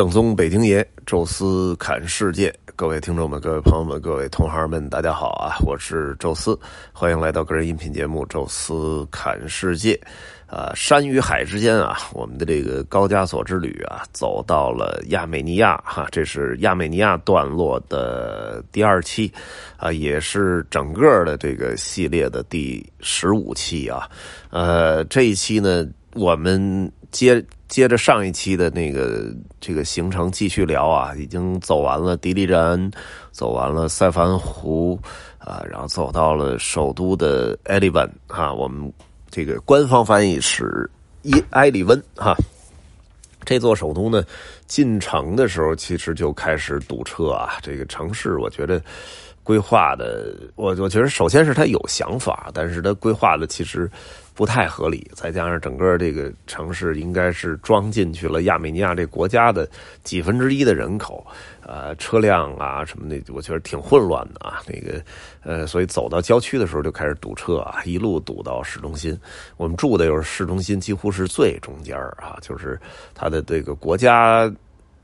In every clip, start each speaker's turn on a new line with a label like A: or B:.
A: 正宗北京爷，宙斯侃世界，各位听众们、各位朋友们、各位同行们，大家好啊！我是宙斯，欢迎来到个人音频节目《宙斯侃世界》。啊，山与海之间啊，我们的这个高加索之旅啊，走到了亚美尼亚哈，这是亚美尼亚段落的第二期啊，也是整个的这个系列的第十五期啊。呃，这一期呢，我们接。接着上一期的那个这个行程继续聊啊，已经走完了迪丽热恩，走完了塞凡湖啊，然后走到了首都的埃里文哈，我们这个官方翻译是伊埃里温哈。这座首都呢，进城的时候其实就开始堵车啊。这个城市我觉得规划的，我我觉得首先是他有想法，但是他规划的其实。不太合理，再加上整个这个城市应该是装进去了亚美尼亚这国家的几分之一的人口，呃，车辆啊什么的，我觉得挺混乱的啊。那个，呃，所以走到郊区的时候就开始堵车啊，一路堵到市中心。我们住的又是市中心，几乎是最中间啊，就是它的这个国家。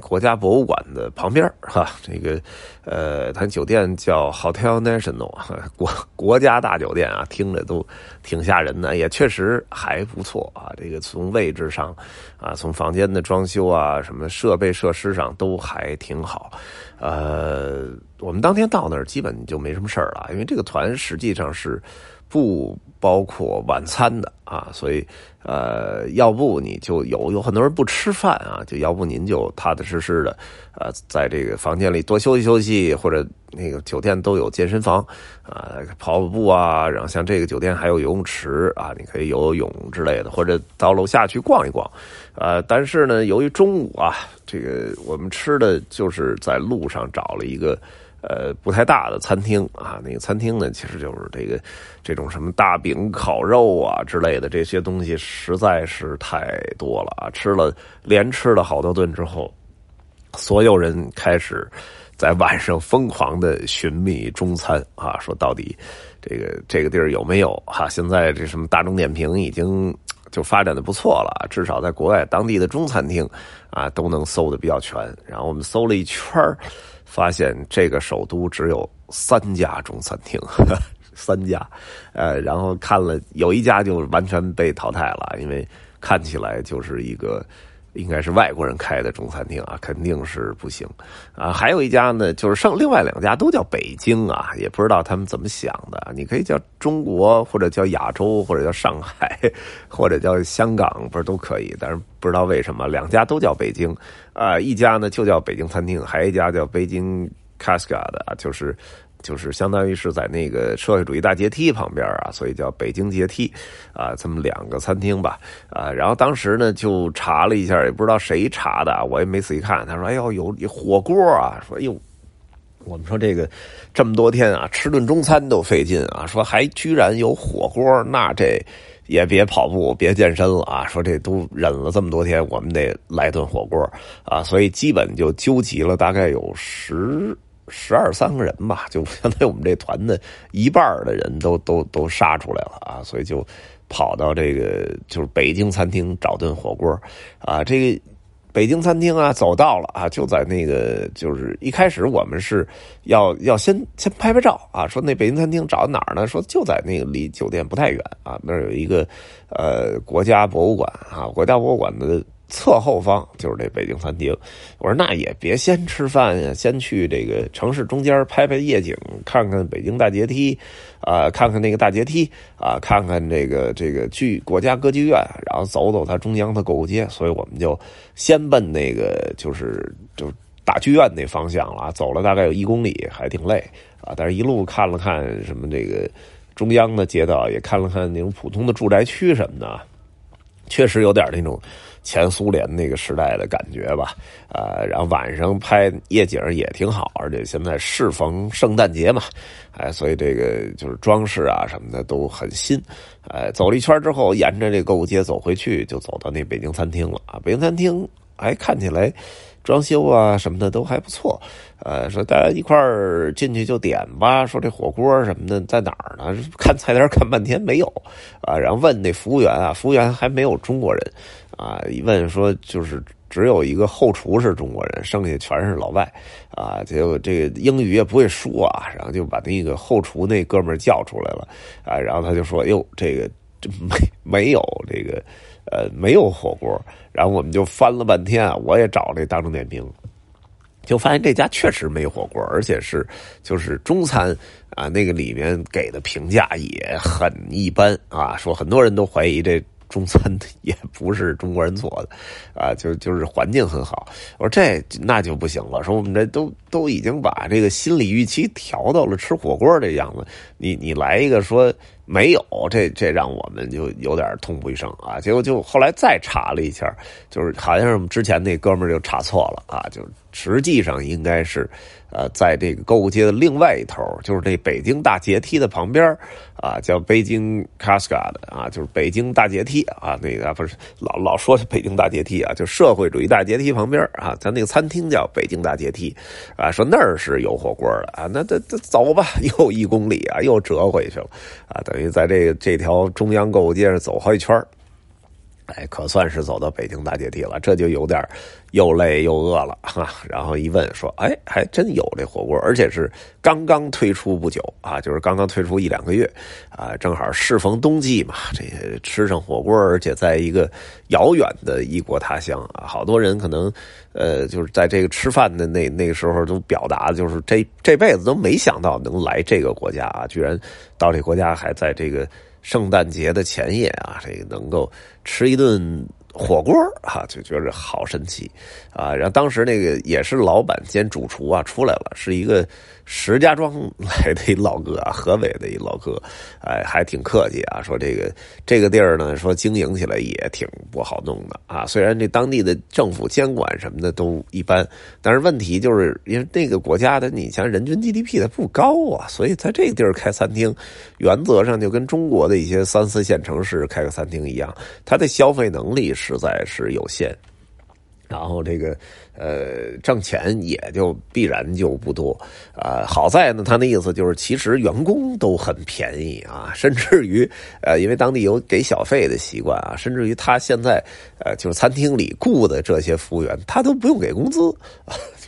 A: 国家博物馆的旁边哈，这个，呃，它酒店叫 Hotel National，国国家大酒店啊，听着都挺吓人的，也确实还不错啊。这个从位置上啊，从房间的装修啊，什么设备设施上都还挺好。呃，我们当天到那儿基本就没什么事儿了，因为这个团实际上是。不包括晚餐的啊，所以呃，要不你就有有很多人不吃饭啊，就要不您就踏踏实实的呃，在这个房间里多休息休息，或者那个酒店都有健身房啊，跑跑步啊，然后像这个酒店还有游泳池啊，你可以游泳之类的，或者到楼下去逛一逛，呃，但是呢，由于中午啊，这个我们吃的就是在路上找了一个。呃，不太大的餐厅啊，那个餐厅呢，其实就是这个这种什么大饼、烤肉啊之类的这些东西，实在是太多了啊！吃了连吃了好多顿之后，所有人开始在晚上疯狂的寻觅中餐啊，说到底这个这个地儿有没有哈？现在这什么大众点评已经就发展的不错了，至少在国外当地的中餐厅啊都能搜的比较全。然后我们搜了一圈。发现这个首都只有三家中餐厅，三家，呃，然后看了有一家就完全被淘汰了，因为看起来就是一个应该是外国人开的中餐厅啊，肯定是不行啊。还有一家呢，就是剩另外两家都叫北京啊，也不知道他们怎么想的。你可以叫中国，或者叫亚洲，或者叫上海，或者叫香港，不是都可以？但是不知道为什么两家都叫北京。啊，一家呢就叫北京餐厅，还有一家叫北京 Cascade，就是就是相当于是在那个社会主义大阶梯旁边啊，所以叫北京阶梯啊，这么两个餐厅吧啊。然后当时呢就查了一下，也不知道谁查的，我也没仔细看。他说：“哎呦，有火锅啊！”说：“哎呦，我们说这个这么多天啊，吃顿中餐都费劲啊，说还居然有火锅，那这。”也别跑步，别健身了啊！说这都忍了这么多天，我们得来顿火锅啊！所以基本就纠集了大概有十十二三个人吧，就相当于我们这团的一半的人都都都杀出来了啊！所以就跑到这个就是北京餐厅找顿火锅啊！这个。北京餐厅啊，走到了啊，就在那个，就是一开始我们是要要先先拍拍照啊，说那北京餐厅找哪儿呢？说就在那个离酒店不太远啊，那儿有一个呃国家博物馆啊，国家博物馆的。侧后方就是这北京餐厅，我说那也别先吃饭呀，先去这个城市中间拍拍夜景，看看北京大阶梯，啊，看看那个大阶梯，啊，看看这个这个剧国家歌剧院，然后走走它中央的购物街，所以我们就先奔那个就是就大剧院那方向了，走了大概有一公里，还挺累啊，但是一路看了看什么这个中央的街道，也看了看那种普通的住宅区什么的，确实有点那种。前苏联那个时代的感觉吧，呃，然后晚上拍夜景也挺好，而且现在适逢圣诞节嘛，哎，所以这个就是装饰啊什么的都很新，哎，走了一圈之后，沿着这购物街走回去，就走到那北京餐厅了啊，北京餐厅哎看起来。装修啊什么的都还不错，呃，说大家一块儿进去就点吧。说这火锅什么的在哪儿呢？看菜单看半天没有，啊，然后问那服务员啊，服务员还没有中国人，啊，一问说就是只有一个后厨是中国人，剩下全是老外啊。结果这个英语也不会说啊，然后就把那个后厨那哥们叫出来了啊，然后他就说：“哟，这个这没没有这个呃没有火锅。”然后我们就翻了半天啊，我也找这大众点评。就发现这家确实没火锅，而且是就是中餐啊，那个里面给的评价也很一般啊，说很多人都怀疑这中餐也不是中国人做的啊，就就是环境很好。我说这那就不行了，说我们这都都已经把这个心理预期调到了吃火锅这样子，你你来一个说。没有，这这让我们就有点痛不欲生啊！结果就后来再查了一下，就是好像是我们之前那哥们儿就查错了啊，就实际上应该是，呃，在这个购物街的另外一头，就是这北京大阶梯的旁边啊，叫北京 c a s c a d 啊，就是北京大阶梯啊，那个不是老老说是北京大阶梯啊，就社会主义大阶梯旁边啊，咱那个餐厅叫北京大阶梯啊，说那儿是有火锅的啊，那这这走吧，又一公里啊，又折回去了啊，等于。在这个这条中央购物街上走好几圈哎，可算是走到北京大阶梯了，这就有点又累又饿了哈。然后一问说，哎，还真有这火锅，而且是刚刚推出不久啊，就是刚刚推出一两个月啊，正好适逢冬季嘛，这吃上火锅，而且在一个遥远的异国他乡啊，好多人可能呃，就是在这个吃饭的那那个时候都表达，就是这这辈子都没想到能来这个国家啊，居然到这国家还在这个。圣诞节的前夜啊，这个能够吃一顿火锅啊，就觉得好神奇啊！然后当时那个也是老板兼主厨啊出来了，是一个。石家庄来的一老哥啊，河北的一老哥，哎，还挺客气啊。说这个这个地儿呢，说经营起来也挺不好弄的啊。虽然这当地的政府监管什么的都一般，但是问题就是因为那个国家的你像人均 GDP 它不高啊，所以在这个地儿开餐厅，原则上就跟中国的一些三四线城市开个餐厅一样，它的消费能力实在是有限。然后这个，呃，挣钱也就必然就不多啊。好在呢，他那意思就是，其实员工都很便宜啊，甚至于，呃，因为当地有给小费的习惯啊，甚至于他现在，呃，就是餐厅里雇的这些服务员，他都不用给工资。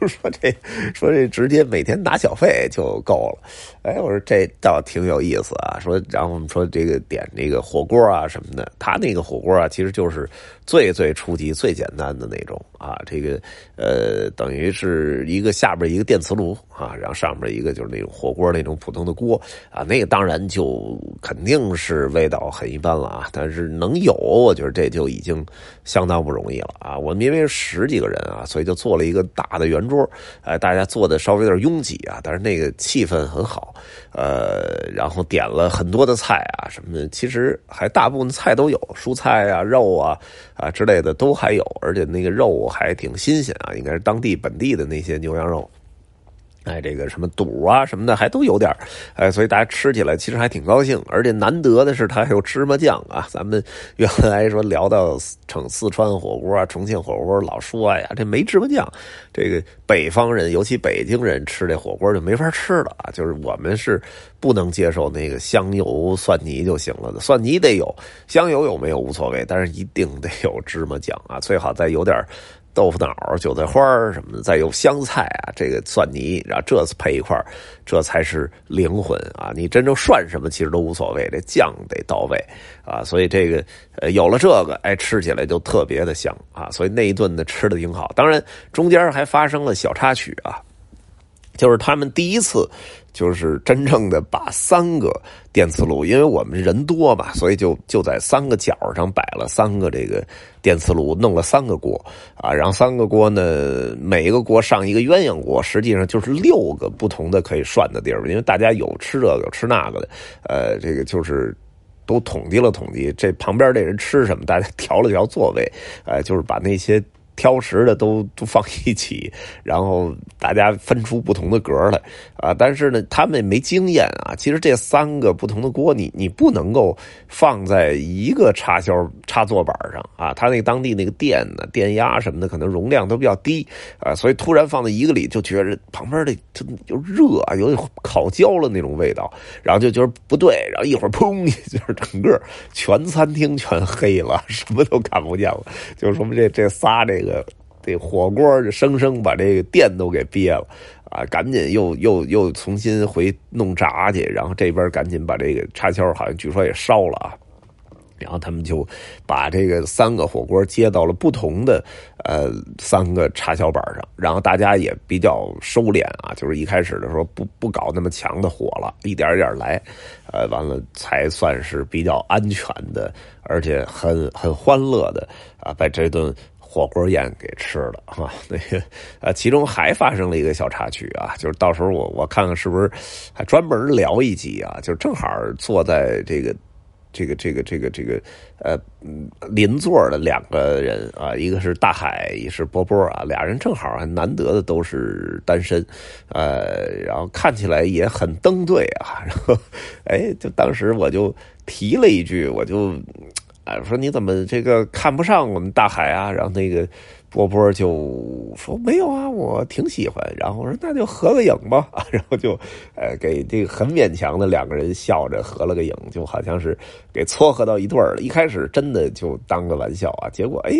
A: 就是说这，说这直接每天拿小费就够了。哎，我说这倒挺有意思啊。说，然后我们说这个点这个火锅啊什么的，他那个火锅啊，其实就是最最初级、最简单的那种啊。这个呃，等于是一个下边一个电磁炉啊，然后上面一个就是那种火锅那种普通的锅啊。那个当然就肯定是味道很一般了啊。但是能有，我觉得这就已经相当不容易了啊。我们因为十几个人啊，所以就做了一个大的圆。桌，哎，大家坐的稍微有点拥挤啊，但是那个气氛很好，呃，然后点了很多的菜啊，什么的，其实还大部分菜都有，蔬菜啊、肉啊啊之类的都还有，而且那个肉还挺新鲜啊，应该是当地本地的那些牛羊肉。哎，这个什么肚啊什么的还都有点哎，所以大家吃起来其实还挺高兴，而且难得的是它还有芝麻酱啊。咱们原来说聊到成四川火锅啊、重庆火锅，老说呀这没芝麻酱，这个北方人尤其北京人吃这火锅就没法吃了啊。就是我们是不能接受那个香油蒜泥就行了的，蒜泥得有，香油有没有无所谓，但是一定得有芝麻酱啊，最好再有点。豆腐脑、韭菜花什么的，再有香菜啊，这个蒜泥，然后这次配一块这才是灵魂啊！你真正涮什么其实都无所谓，这酱得到位啊！所以这个呃有了这个，哎，吃起来就特别的香啊！所以那一顿呢吃的挺好。当然中间还发生了小插曲啊，就是他们第一次。就是真正的把三个电磁炉，因为我们人多嘛，所以就就在三个角上摆了三个这个电磁炉，弄了三个锅啊，然后三个锅呢，每一个锅上一个鸳鸯锅，实际上就是六个不同的可以涮的地儿，因为大家有吃这个有吃那个的，呃，这个就是都统计了统计，这旁边这人吃什么，大家调了调座位，呃，就是把那些。挑食的都都放一起，然后大家分出不同的格来啊！但是呢，他们也没经验啊。其实这三个不同的锅，你你不能够放在一个插销插座板上啊。他那当地那个电呢、电压什么的，可能容量都比较低啊，所以突然放在一个里，就觉得旁边的就热啊，有点烤焦了那种味道，然后就觉得不对，然后一会儿砰，就是整个全餐厅全黑了，什么都看不见了，就说明这这仨这。个这火锅生生把这个电都给憋了啊！赶紧又又又重新回弄炸去，然后这边赶紧把这个插销好像据说也烧了啊。然后他们就把这个三个火锅接到了不同的呃三个插销板上，然后大家也比较收敛啊，就是一开始的时候不不搞那么强的火了，一点一点来，呃，完了才算是比较安全的，而且很很欢乐的啊，把这顿火锅宴给吃了哈。那个呃，其中还发生了一个小插曲啊，就是到时候我我看看是不是还专门聊一集啊，就正好坐在这个。这个这个这个这个，呃，邻座的两个人啊，一个是大海，一是波波啊，俩人正好难得的都是单身，呃，然后看起来也很登对啊，然后，哎，就当时我就提了一句，我就，啊，说你怎么这个看不上我们大海啊？然后那个。波波就说没有啊，我挺喜欢。然后我说那就合个影吧，然后就，呃，给这个很勉强的两个人笑着合了个影，就好像是给撮合到一对儿了。一开始真的就当个玩笑啊，结果哎，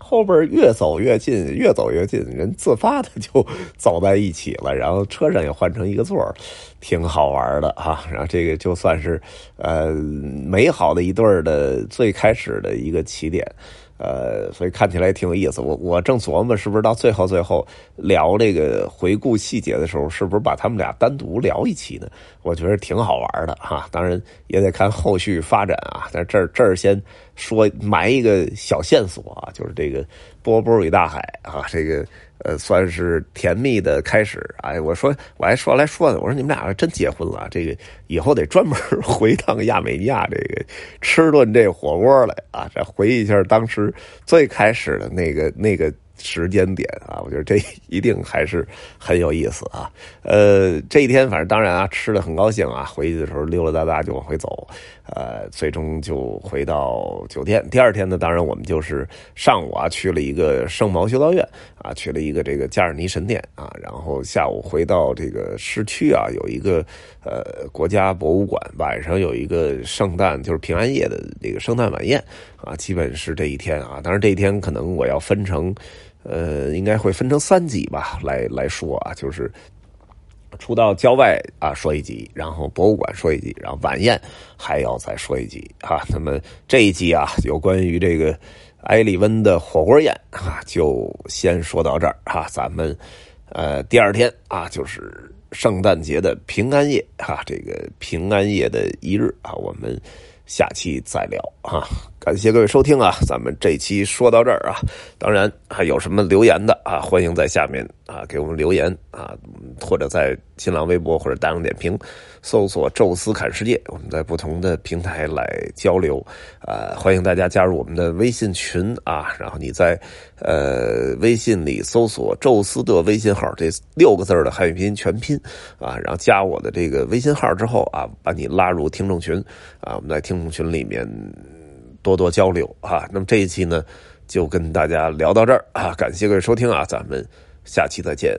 A: 后边越走越近，越走越近，人自发的就走在一起了。然后车上也换成一个座挺好玩的哈。然后这个就算是呃美好的一对的最开始的一个起点。呃，所以看起来挺有意思。我我正琢磨，是不是到最后最后聊这个回顾细节的时候，是不是把他们俩单独聊一期呢？我觉得挺好玩的哈。当然也得看后续发展啊。但这儿这儿先说埋一个小线索啊，就是这个波波与大海啊，这个。呃，算是甜蜜的开始。哎，我说，我还说来说呢，我说你们俩真结婚了，这个以后得专门 回趟亚美尼亚，这个吃顿这火锅来啊，这回忆一下当时最开始的那个那个。时间点啊，我觉得这 一定还是很有意思啊。呃，这一天反正当然啊，吃的很高兴啊。回去的时候溜溜达达就往回走，呃，最终就回到酒店。第二天呢，当然我们就是上午啊去了一个圣毛修道院啊，去了一个这个加尔尼神殿啊，然后下午回到这个市区啊，有一个呃国家博物馆，晚上有一个圣诞就是平安夜的这个圣诞晚宴啊，基本是这一天啊。当然这一天可能我要分成。呃，应该会分成三集吧，来来说啊，就是出到郊外啊说一集，然后博物馆说一集，然后晚宴还要再说一集啊。那么这一集啊，有关于这个埃里温的火锅宴啊，就先说到这儿哈。咱们呃第二天啊，就是圣诞节的平安夜哈，这个平安夜的一日啊，我们。下期再聊啊！感谢各位收听啊！咱们这期说到这儿啊，当然还有什么留言的啊，欢迎在下面啊给我们留言啊，或者在新浪微博或者大众点评搜索“宙斯侃世界”，我们在不同的平台来交流啊，欢迎大家加入我们的微信群啊，然后你在呃微信里搜索“宙斯的微信号”这六个字的汉语拼音全拼啊，然后加我的这个微信号之后啊，把你拉入听众群啊，我们在听众。群里面多多交流啊！那么这一期呢，就跟大家聊到这儿啊！感谢各位收听啊！咱们下期再见。